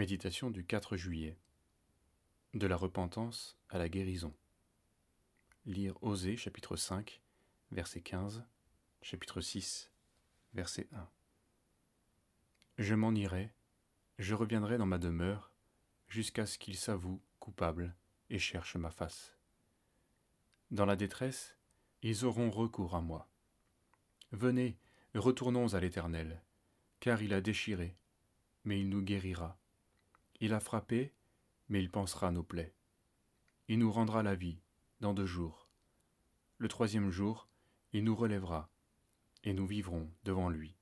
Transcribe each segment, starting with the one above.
Méditation du 4 juillet. De la repentance à la guérison. Lire Osée chapitre 5, verset 15, chapitre 6, verset 1. Je m'en irai, je reviendrai dans ma demeure, jusqu'à ce qu'ils s'avouent coupables et cherchent ma face. Dans la détresse, ils auront recours à moi. Venez, retournons à l'Éternel, car il a déchiré, mais il nous guérira il a frappé, mais il pensera nos plaies. Il nous rendra la vie dans deux jours. Le troisième jour, il nous relèvera, et nous vivrons devant lui.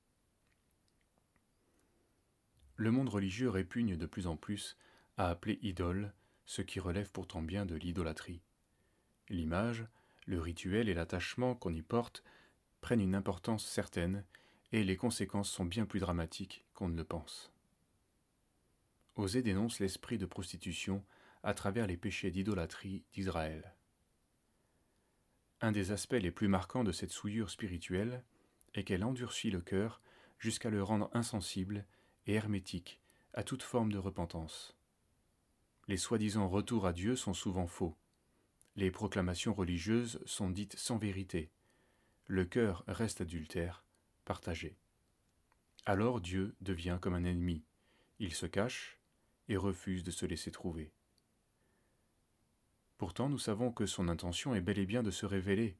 Le monde religieux répugne de plus en plus à appeler idole ce qui relève pourtant bien de l'idolâtrie. L'image, le rituel et l'attachement qu'on y porte prennent une importance certaine, et les conséquences sont bien plus dramatiques qu'on ne le pense. Osée dénonce l'esprit de prostitution à travers les péchés d'idolâtrie d'Israël. Un des aspects les plus marquants de cette souillure spirituelle est qu'elle endurcit le cœur jusqu'à le rendre insensible et hermétique à toute forme de repentance. Les soi-disant retours à Dieu sont souvent faux. Les proclamations religieuses sont dites sans vérité. Le cœur reste adultère, partagé. Alors Dieu devient comme un ennemi. Il se cache, et refuse de se laisser trouver. Pourtant, nous savons que son intention est bel et bien de se révéler.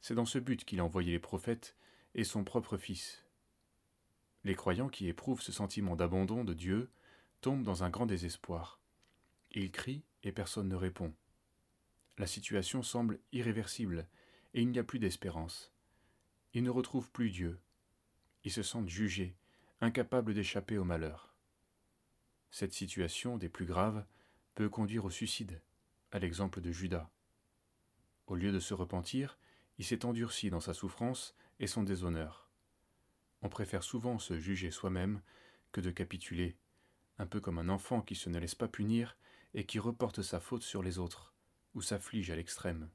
C'est dans ce but qu'il a envoyé les prophètes et son propre Fils. Les croyants qui éprouvent ce sentiment d'abandon de Dieu tombent dans un grand désespoir. Ils crient et personne ne répond. La situation semble irréversible et il n'y a plus d'espérance. Ils ne retrouvent plus Dieu. Ils se sentent jugés, incapables d'échapper au malheur. Cette situation, des plus graves, peut conduire au suicide, à l'exemple de Judas. Au lieu de se repentir, il s'est endurci dans sa souffrance et son déshonneur. On préfère souvent se juger soi-même que de capituler, un peu comme un enfant qui se ne laisse pas punir et qui reporte sa faute sur les autres, ou s'afflige à l'extrême.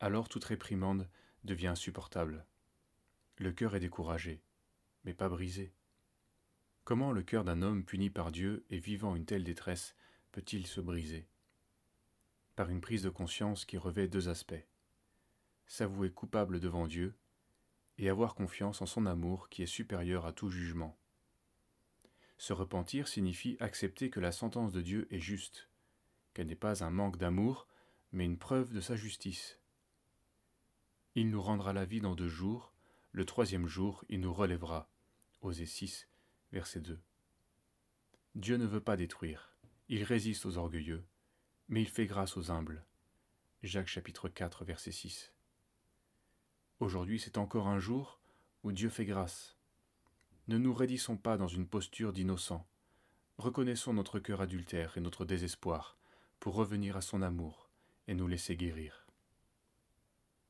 Alors toute réprimande devient insupportable. Le cœur est découragé, mais pas brisé. Comment le cœur d'un homme puni par Dieu et vivant une telle détresse peut-il se briser? Par une prise de conscience qui revêt deux aspects. S'avouer coupable devant Dieu et avoir confiance en son amour qui est supérieur à tout jugement. Se repentir signifie accepter que la sentence de Dieu est juste, qu'elle n'est pas un manque d'amour, mais une preuve de sa justice. Il nous rendra la vie dans deux jours, le troisième jour il nous relèvera. Osée 6, verset 2. Dieu ne veut pas détruire, il résiste aux orgueilleux, mais il fait grâce aux humbles. Jacques chapitre 4 verset 6. Aujourd'hui c'est encore un jour où Dieu fait grâce. Ne nous raidissons pas dans une posture d'innocent. Reconnaissons notre cœur adultère et notre désespoir pour revenir à son amour et nous laisser guérir.